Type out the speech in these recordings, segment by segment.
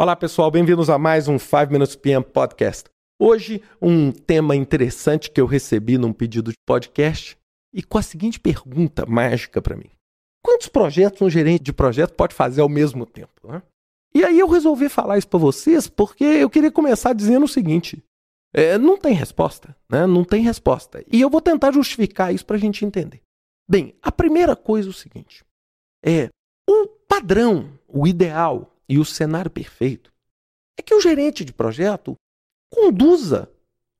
Olá, pessoal, bem-vindos a mais um 5 Minutes PM Podcast. Hoje, um tema interessante que eu recebi num pedido de podcast e com a seguinte pergunta mágica para mim: Quantos projetos um gerente de projeto pode fazer ao mesmo tempo? Né? E aí eu resolvi falar isso para vocês porque eu queria começar dizendo o seguinte: é, não tem resposta, né? Não tem resposta. E eu vou tentar justificar isso para a gente entender. Bem, a primeira coisa é o seguinte: é o padrão, o ideal e o cenário perfeito é que o gerente de projeto conduza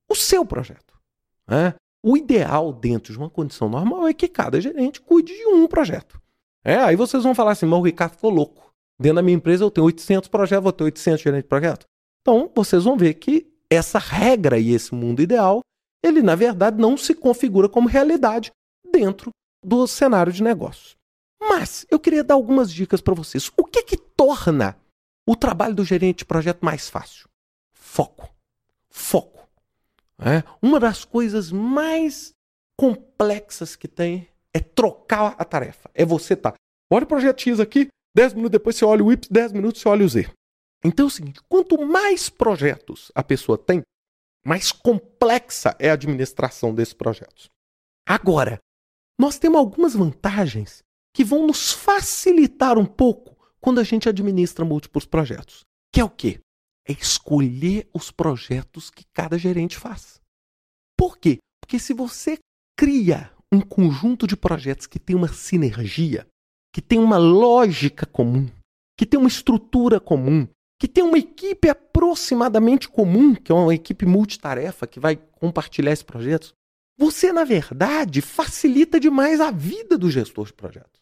o seu projeto. Né? O ideal dentro de uma condição normal é que cada gerente cuide de um projeto. É, aí vocês vão falar assim, mas o Ricardo ficou louco. Dentro da minha empresa eu tenho 800 projetos, vou ter 800 gerentes de projeto. Então, vocês vão ver que essa regra e esse mundo ideal, ele na verdade não se configura como realidade dentro do cenário de negócios. Mas eu queria dar algumas dicas para vocês. O que que torna o trabalho do gerente de projeto mais fácil? Foco. Foco. É? Uma das coisas mais complexas que tem é trocar a tarefa. É você tá. Olha o projeto X aqui, 10 minutos depois você olha o Y, 10 minutos você olha o Z. Então é o seguinte: quanto mais projetos a pessoa tem, mais complexa é a administração desses projetos. Agora, nós temos algumas vantagens que vão nos facilitar um pouco quando a gente administra múltiplos projetos. Que é o quê? É escolher os projetos que cada gerente faz. Por quê? Porque se você cria um conjunto de projetos que tem uma sinergia, que tem uma lógica comum, que tem uma estrutura comum, que tem uma equipe aproximadamente comum, que é uma equipe multitarefa que vai compartilhar esses projetos, você, na verdade, facilita demais a vida do gestor de projetos.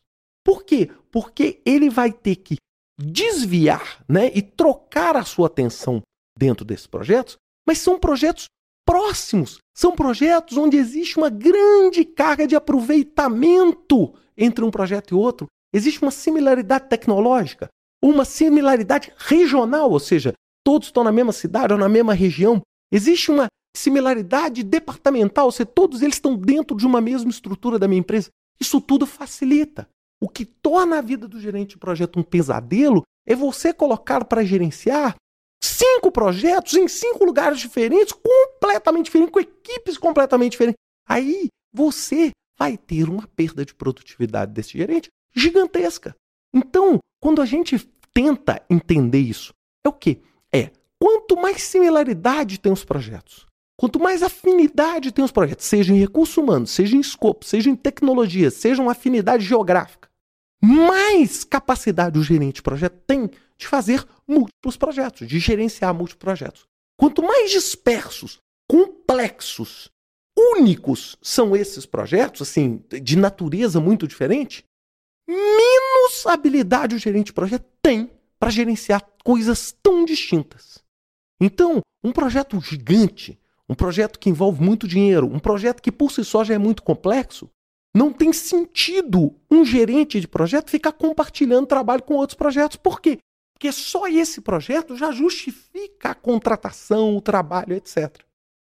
Por quê? Porque ele vai ter que desviar né, e trocar a sua atenção dentro desses projetos, mas são projetos próximos, são projetos onde existe uma grande carga de aproveitamento entre um projeto e outro. Existe uma similaridade tecnológica, uma similaridade regional, ou seja, todos estão na mesma cidade ou na mesma região. Existe uma similaridade departamental, ou seja, todos eles estão dentro de uma mesma estrutura da minha empresa. Isso tudo facilita. O que torna a vida do gerente de projeto um pesadelo é você colocar para gerenciar cinco projetos em cinco lugares diferentes, completamente diferentes, com equipes completamente diferentes. Aí você vai ter uma perda de produtividade desse gerente gigantesca. Então, quando a gente tenta entender isso, é o que? É quanto mais similaridade tem os projetos, quanto mais afinidade tem os projetos, seja em recursos humanos, seja em escopo, seja em tecnologia, seja uma afinidade geográfica, mais capacidade o gerente de projeto tem de fazer múltiplos projetos, de gerenciar múltiplos projetos. Quanto mais dispersos, complexos, únicos são esses projetos, assim, de natureza muito diferente, menos habilidade o gerente de projeto tem para gerenciar coisas tão distintas. Então, um projeto gigante, um projeto que envolve muito dinheiro, um projeto que por si só já é muito complexo, não tem sentido um gerente de projeto ficar compartilhando trabalho com outros projetos. Por quê? Porque só esse projeto já justifica a contratação, o trabalho, etc.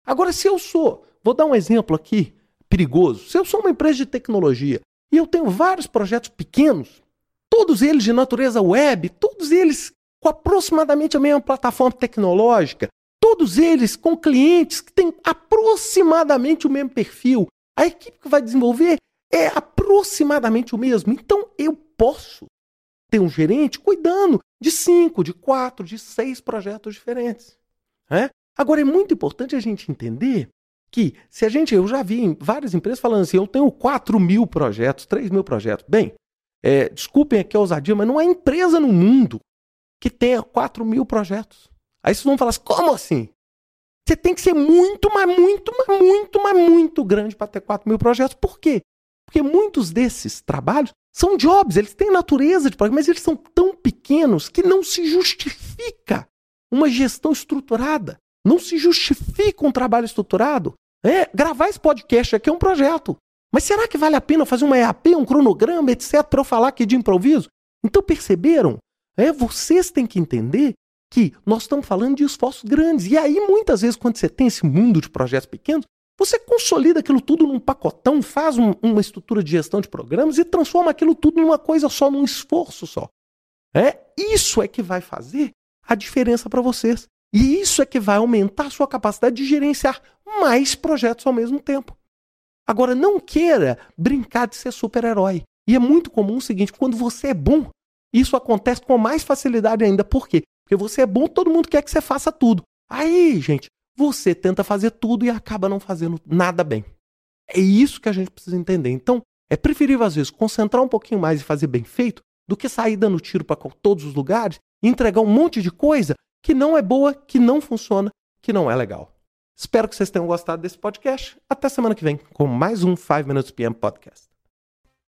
Agora, se eu sou, vou dar um exemplo aqui perigoso. Se eu sou uma empresa de tecnologia e eu tenho vários projetos pequenos, todos eles de natureza web, todos eles com aproximadamente a mesma plataforma tecnológica, todos eles com clientes que têm aproximadamente o mesmo perfil, a equipe que vai desenvolver é aproximadamente o mesmo. Então eu posso ter um gerente cuidando de cinco, de quatro, de seis projetos diferentes. É? Agora é muito importante a gente entender que se a gente, eu já vi em várias empresas falando assim, eu tenho 4 mil projetos, 3 mil projetos. Bem, é, desculpem aqui a ousadia, mas não há empresa no mundo que tenha 4 mil projetos. Aí vocês vão falar assim, como assim? Você tem que ser muito, mas muito, mas muito, mas muito grande para ter 4 mil projetos. Por quê? Porque muitos desses trabalhos são jobs, eles têm natureza de projeto, mas eles são tão pequenos que não se justifica uma gestão estruturada. Não se justifica um trabalho estruturado. É, gravar esse podcast aqui é um projeto. Mas será que vale a pena fazer uma EAP, um cronograma, etc., para eu falar aqui de improviso? Então perceberam? É, vocês têm que entender que nós estamos falando de esforços grandes. E aí, muitas vezes, quando você tem esse mundo de projetos pequenos, você consolida aquilo tudo num pacotão, faz um, uma estrutura de gestão de programas e transforma aquilo tudo numa coisa só, num esforço só. É Isso é que vai fazer a diferença para vocês. E isso é que vai aumentar a sua capacidade de gerenciar mais projetos ao mesmo tempo. Agora, não queira brincar de ser super-herói. E é muito comum o seguinte: quando você é bom, isso acontece com mais facilidade ainda. Por quê? Porque você é bom, todo mundo quer que você faça tudo. Aí, gente, você tenta fazer tudo e acaba não fazendo nada bem. É isso que a gente precisa entender. Então, é preferível, às vezes, concentrar um pouquinho mais e fazer bem feito do que sair dando tiro para todos os lugares e entregar um monte de coisa que não é boa, que não funciona, que não é legal. Espero que vocês tenham gostado desse podcast. Até semana que vem com mais um 5 Minutes PM Podcast.